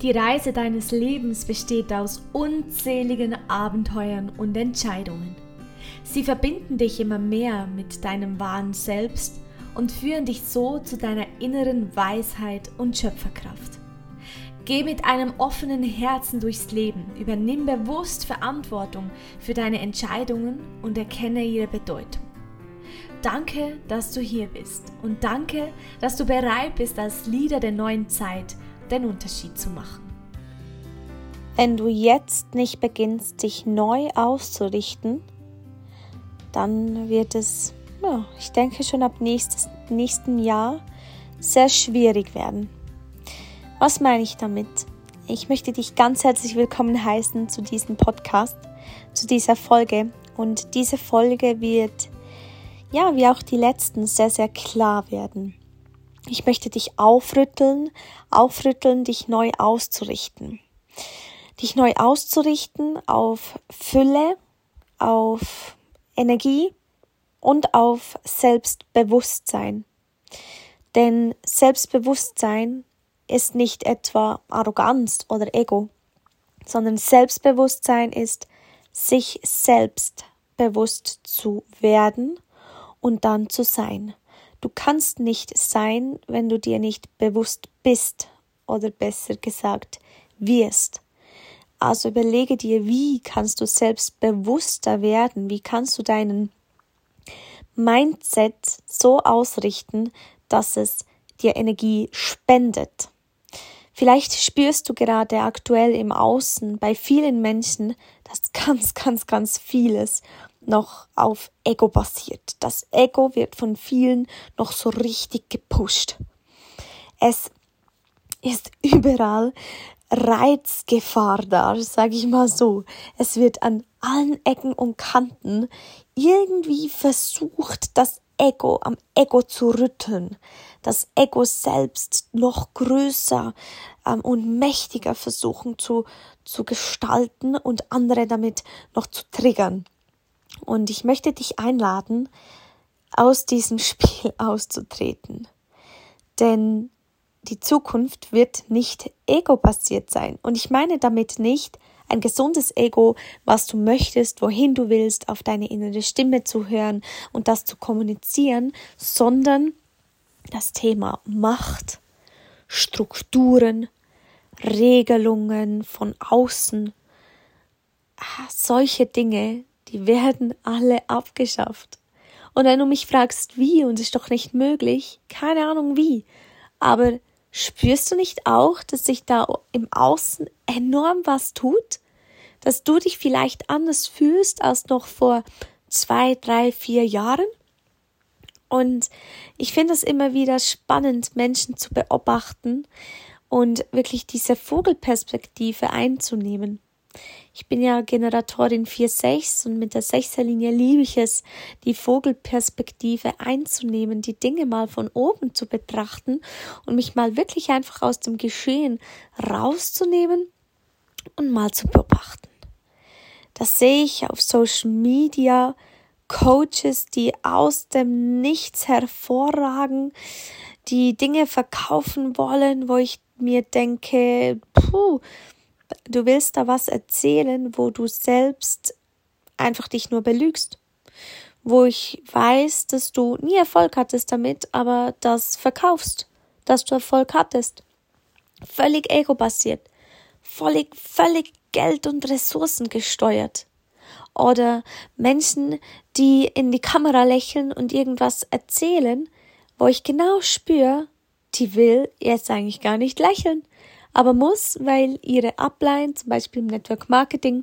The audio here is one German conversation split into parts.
Die Reise deines Lebens besteht aus unzähligen Abenteuern und Entscheidungen. Sie verbinden dich immer mehr mit deinem wahren Selbst und führen dich so zu deiner inneren Weisheit und Schöpferkraft. Geh mit einem offenen Herzen durchs Leben, übernimm bewusst Verantwortung für deine Entscheidungen und erkenne ihre Bedeutung. Danke, dass du hier bist und danke, dass du bereit bist, als Leader der neuen Zeit den Unterschied zu machen. Wenn du jetzt nicht beginnst, dich neu auszurichten, dann wird es, ja, ich denke schon ab nächstes, nächsten Jahr sehr schwierig werden. Was meine ich damit? Ich möchte dich ganz herzlich willkommen heißen zu diesem Podcast, zu dieser Folge. Und diese Folge wird, ja, wie auch die letzten, sehr, sehr klar werden. Ich möchte dich aufrütteln, aufrütteln, dich neu auszurichten. Dich neu auszurichten auf Fülle, auf Energie und auf Selbstbewusstsein. Denn Selbstbewusstsein ist nicht etwa Arroganz oder Ego, sondern Selbstbewusstsein ist, sich selbst bewusst zu werden und dann zu sein. Du kannst nicht sein, wenn du dir nicht bewusst bist oder besser gesagt wirst. Also überlege dir, wie kannst du selbstbewusster werden? Wie kannst du deinen Mindset so ausrichten, dass es dir Energie spendet? Vielleicht spürst du gerade aktuell im Außen bei vielen Menschen, dass ganz, ganz, ganz vieles noch auf Ego basiert. Das Ego wird von vielen noch so richtig gepusht. Es ist überall Reizgefahr da, sage ich mal so. Es wird an allen Ecken und Kanten irgendwie versucht, das Ego am Ego zu rütteln, das Ego selbst noch größer ähm, und mächtiger versuchen zu, zu gestalten und andere damit noch zu triggern. Und ich möchte dich einladen, aus diesem Spiel auszutreten. Denn die Zukunft wird nicht ego-basiert sein. Und ich meine damit nicht ein gesundes Ego, was du möchtest, wohin du willst, auf deine innere Stimme zu hören und das zu kommunizieren, sondern das Thema Macht, Strukturen, Regelungen von außen, ah, solche Dinge, die werden alle abgeschafft. Und wenn du mich fragst, wie, und es ist doch nicht möglich, keine Ahnung wie, aber spürst du nicht auch, dass sich da im Außen enorm was tut? Dass du dich vielleicht anders fühlst als noch vor zwei, drei, vier Jahren? Und ich finde es immer wieder spannend, Menschen zu beobachten und wirklich diese Vogelperspektive einzunehmen. Ich bin ja Generatorin 4-6 und mit der Sechserlinie liebe ich es, die Vogelperspektive einzunehmen, die Dinge mal von oben zu betrachten und mich mal wirklich einfach aus dem Geschehen rauszunehmen und mal zu beobachten. Das sehe ich auf Social Media, Coaches, die aus dem Nichts hervorragen, die Dinge verkaufen wollen, wo ich mir denke, puh, du willst da was erzählen, wo du selbst einfach dich nur belügst. Wo ich weiß, dass du nie Erfolg hattest damit, aber das verkaufst, dass du Erfolg hattest. Völlig ego-basiert. Völlig, völlig Geld- und Ressourcen gesteuert. Oder Menschen, die in die Kamera lächeln und irgendwas erzählen, wo ich genau spüre, die will jetzt eigentlich gar nicht lächeln aber muss, weil ihre Upline, zum Beispiel im Network Marketing,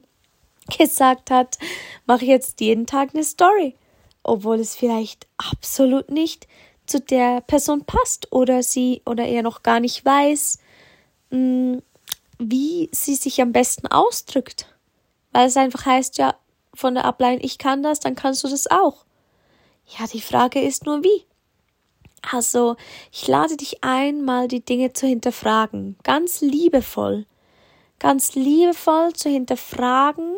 gesagt hat, mach jetzt jeden Tag eine Story, obwohl es vielleicht absolut nicht zu der Person passt oder sie oder er noch gar nicht weiß, mm, wie sie sich am besten ausdrückt. Weil es einfach heißt, ja, von der Upline, ich kann das, dann kannst du das auch. Ja, die Frage ist nur wie. Also, ich lade dich ein, mal die Dinge zu hinterfragen, ganz liebevoll, ganz liebevoll zu hinterfragen,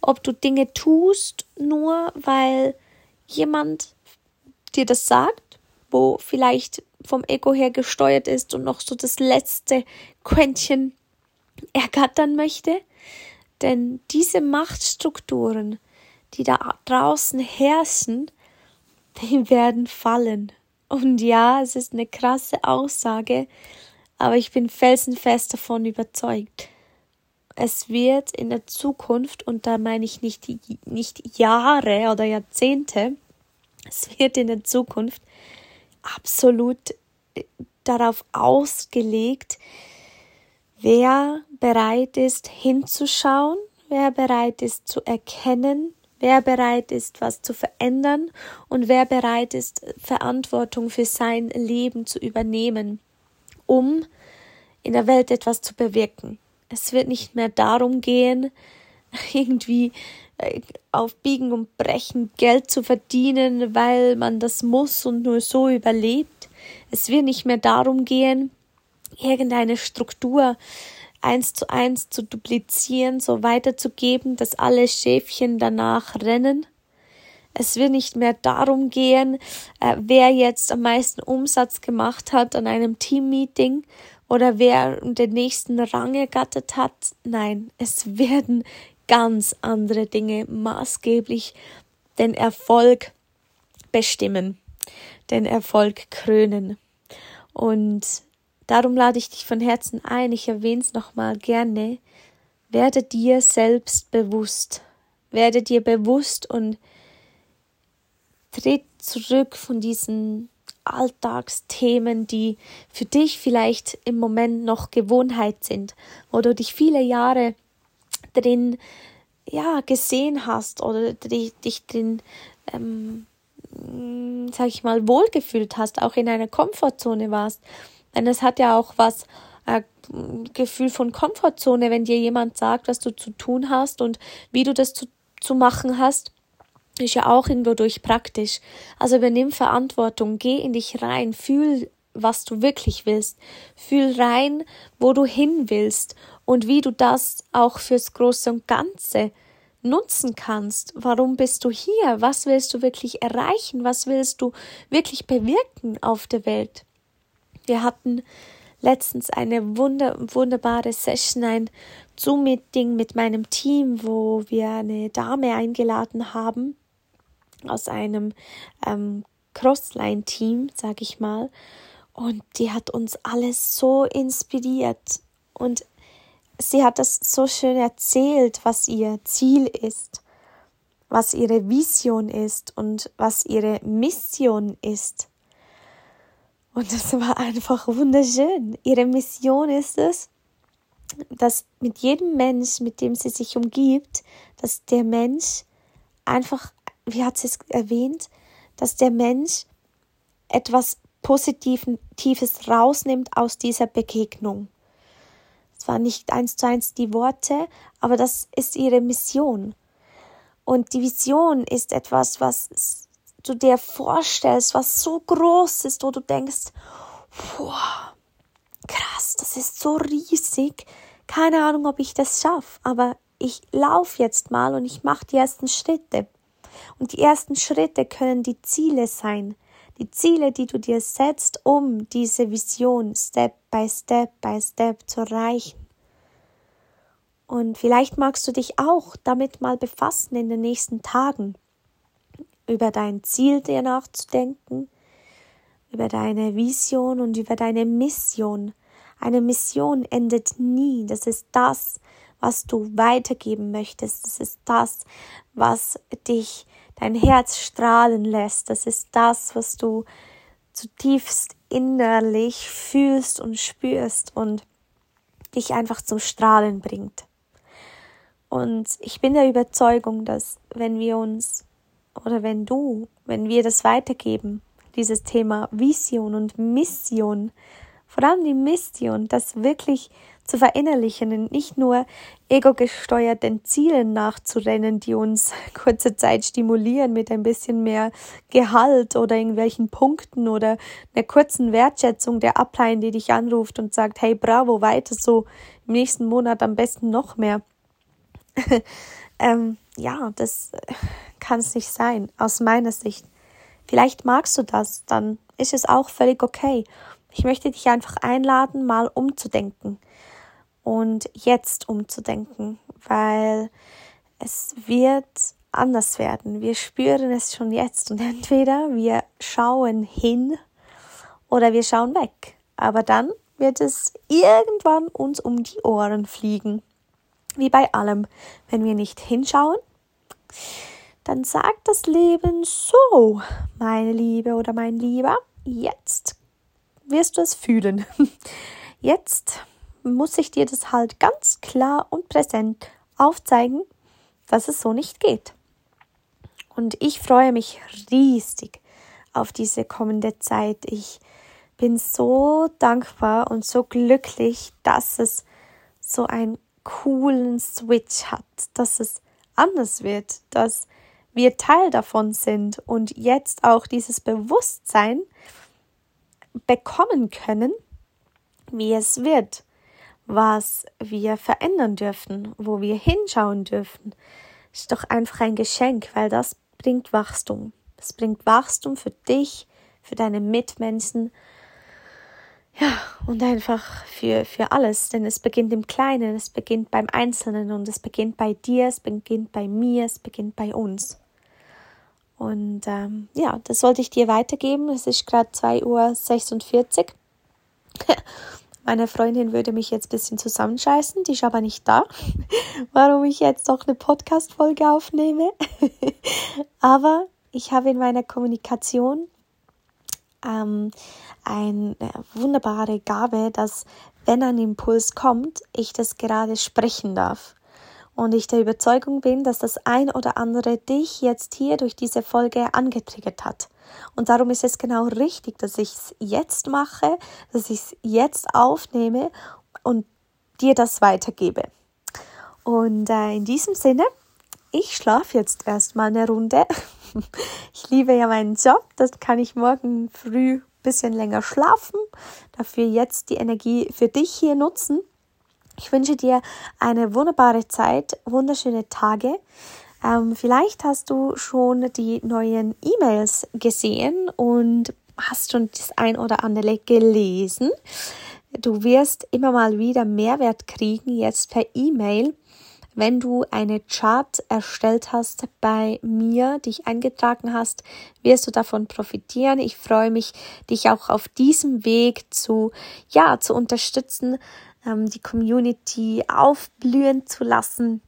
ob du Dinge tust, nur weil jemand dir das sagt, wo vielleicht vom Ego her gesteuert ist und noch so das letzte Quäntchen ergattern möchte, denn diese Machtstrukturen, die da draußen herrschen, die werden fallen. Und ja, es ist eine krasse Aussage, aber ich bin felsenfest davon überzeugt. Es wird in der Zukunft, und da meine ich nicht, nicht Jahre oder Jahrzehnte, es wird in der Zukunft absolut äh, darauf ausgelegt, wer bereit ist hinzuschauen, wer bereit ist zu erkennen, wer bereit ist, was zu verändern und wer bereit ist, Verantwortung für sein Leben zu übernehmen, um in der Welt etwas zu bewirken. Es wird nicht mehr darum gehen, irgendwie äh, auf Biegen und Brechen Geld zu verdienen, weil man das muss und nur so überlebt. Es wird nicht mehr darum gehen, irgendeine Struktur eins zu eins zu duplizieren, so weiterzugeben, dass alle Schäfchen danach rennen. Es wird nicht mehr darum gehen, äh, wer jetzt am meisten Umsatz gemacht hat an einem Teammeeting oder wer den nächsten Rang ergattert hat. Nein, es werden ganz andere Dinge maßgeblich den Erfolg bestimmen, den Erfolg krönen. Und Darum lade ich dich von Herzen ein, ich erwähne es nochmal gerne, werde dir selbst bewusst, werde dir bewusst und tritt zurück von diesen Alltagsthemen, die für dich vielleicht im Moment noch Gewohnheit sind, wo du dich viele Jahre drin ja gesehen hast oder dich, drin ähm, sag ich mal wohlgefühlt hast, auch in einer Komfortzone warst denn es hat ja auch was, äh, Gefühl von Komfortzone, wenn dir jemand sagt, was du zu tun hast und wie du das zu, zu machen hast, ist ja auch irgendwo durch praktisch. Also übernimm Verantwortung, geh in dich rein, fühl, was du wirklich willst, fühl rein, wo du hin willst und wie du das auch fürs Große und Ganze nutzen kannst. Warum bist du hier? Was willst du wirklich erreichen? Was willst du wirklich bewirken auf der Welt? Wir hatten letztens eine wunder, wunderbare Session, ein Zoom-Meeting mit meinem Team, wo wir eine Dame eingeladen haben aus einem ähm, Crossline-Team, sag ich mal. Und die hat uns alles so inspiriert. Und sie hat das so schön erzählt, was ihr Ziel ist, was ihre Vision ist und was ihre Mission ist. Und das war einfach wunderschön. Ihre Mission ist es, dass mit jedem Mensch, mit dem sie sich umgibt, dass der Mensch einfach, wie hat sie es erwähnt, dass der Mensch etwas Positives rausnimmt aus dieser Begegnung. Es war nicht eins zu eins die Worte, aber das ist ihre Mission. Und die Vision ist etwas, was du dir vorstellst, was so groß ist, wo du denkst, wow, krass, das ist so riesig. Keine Ahnung, ob ich das schaffe, aber ich laufe jetzt mal und ich mache die ersten Schritte. Und die ersten Schritte können die Ziele sein. Die Ziele, die du dir setzt, um diese Vision Step by Step by Step zu erreichen. Und vielleicht magst du dich auch damit mal befassen in den nächsten Tagen über dein Ziel dir nachzudenken, über deine Vision und über deine Mission. Eine Mission endet nie. Das ist das, was du weitergeben möchtest. Das ist das, was dich dein Herz strahlen lässt. Das ist das, was du zutiefst innerlich fühlst und spürst und dich einfach zum Strahlen bringt. Und ich bin der Überzeugung, dass wenn wir uns oder wenn du, wenn wir das weitergeben, dieses Thema Vision und Mission, vor allem die Mission, das wirklich zu verinnerlichen und nicht nur ego-gesteuerten Zielen nachzurennen, die uns kurze Zeit stimulieren mit ein bisschen mehr Gehalt oder irgendwelchen Punkten oder einer kurzen Wertschätzung der Ablein, die dich anruft und sagt, hey, bravo, weiter so, im nächsten Monat am besten noch mehr. ähm, ja, das kann es nicht sein, aus meiner Sicht. Vielleicht magst du das, dann ist es auch völlig okay. Ich möchte dich einfach einladen, mal umzudenken. und jetzt umzudenken, weil es wird anders werden. Wir spüren es schon jetzt und entweder wir schauen hin oder wir schauen weg. Aber dann wird es irgendwann uns um die Ohren fliegen. Wie bei allem, wenn wir nicht hinschauen, dann sagt das Leben so, meine Liebe oder mein Lieber, jetzt wirst du es fühlen. Jetzt muss ich dir das halt ganz klar und präsent aufzeigen, dass es so nicht geht. Und ich freue mich riesig auf diese kommende Zeit. Ich bin so dankbar und so glücklich, dass es so einen coolen Switch hat, dass es anders wird, dass wir Teil davon sind und jetzt auch dieses Bewusstsein bekommen können, wie es wird, was wir verändern dürfen, wo wir hinschauen dürfen, ist doch einfach ein Geschenk, weil das bringt Wachstum. Es bringt Wachstum für dich, für deine Mitmenschen, ja, und einfach für, für alles, denn es beginnt im Kleinen, es beginnt beim Einzelnen und es beginnt bei dir, es beginnt bei mir, es beginnt bei uns. Und ähm, ja, das sollte ich dir weitergeben. Es ist gerade 2.46 Uhr. Meine Freundin würde mich jetzt ein bisschen zusammenscheißen, die ist aber nicht da, warum ich jetzt noch eine Podcast-Folge aufnehme. aber ich habe in meiner Kommunikation ähm, eine wunderbare Gabe, dass wenn ein Impuls kommt, ich das gerade sprechen darf und ich der Überzeugung bin, dass das ein oder andere dich jetzt hier durch diese Folge angetriggert hat. Und darum ist es genau richtig, dass ich es jetzt mache, dass ich es jetzt aufnehme und dir das weitergebe. Und äh, in diesem Sinne, ich schlafe jetzt erstmal eine Runde. Ich liebe ja meinen Job, das kann ich morgen früh ein bisschen länger schlafen, dafür jetzt die Energie für dich hier nutzen. Ich wünsche dir eine wunderbare Zeit, wunderschöne Tage. Ähm, vielleicht hast du schon die neuen E-Mails gesehen und hast schon das ein oder andere gelesen. Du wirst immer mal wieder Mehrwert kriegen jetzt per E-Mail wenn du eine Chart erstellt hast bei mir, dich eingetragen hast, wirst du davon profitieren. Ich freue mich, dich auch auf diesem Weg zu, ja, zu unterstützen, ähm, die Community aufblühen zu lassen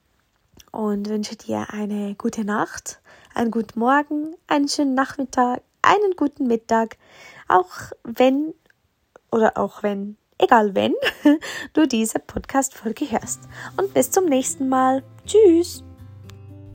und wünsche dir eine gute Nacht, einen guten Morgen, einen schönen Nachmittag, einen guten Mittag, auch wenn oder auch wenn egal wenn du diese Podcast-Folge hörst. Und bis zum nächsten Mal. Tschüss!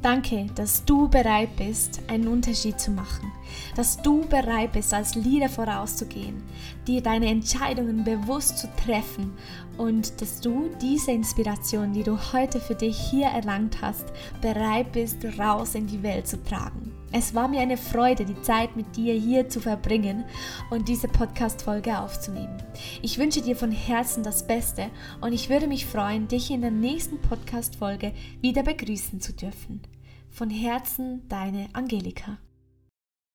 Danke, dass du bereit bist, einen Unterschied zu machen, dass du bereit bist, als Leader vorauszugehen, dir deine Entscheidungen bewusst zu treffen und dass du diese Inspiration, die du heute für dich hier erlangt hast, bereit bist, raus in die Welt zu tragen. Es war mir eine Freude, die Zeit mit dir hier zu verbringen und diese Podcast-Folge aufzunehmen. Ich wünsche dir von Herzen das Beste und ich würde mich freuen, dich in der nächsten Podcast-Folge wieder begrüßen zu dürfen. Von Herzen, deine Angelika.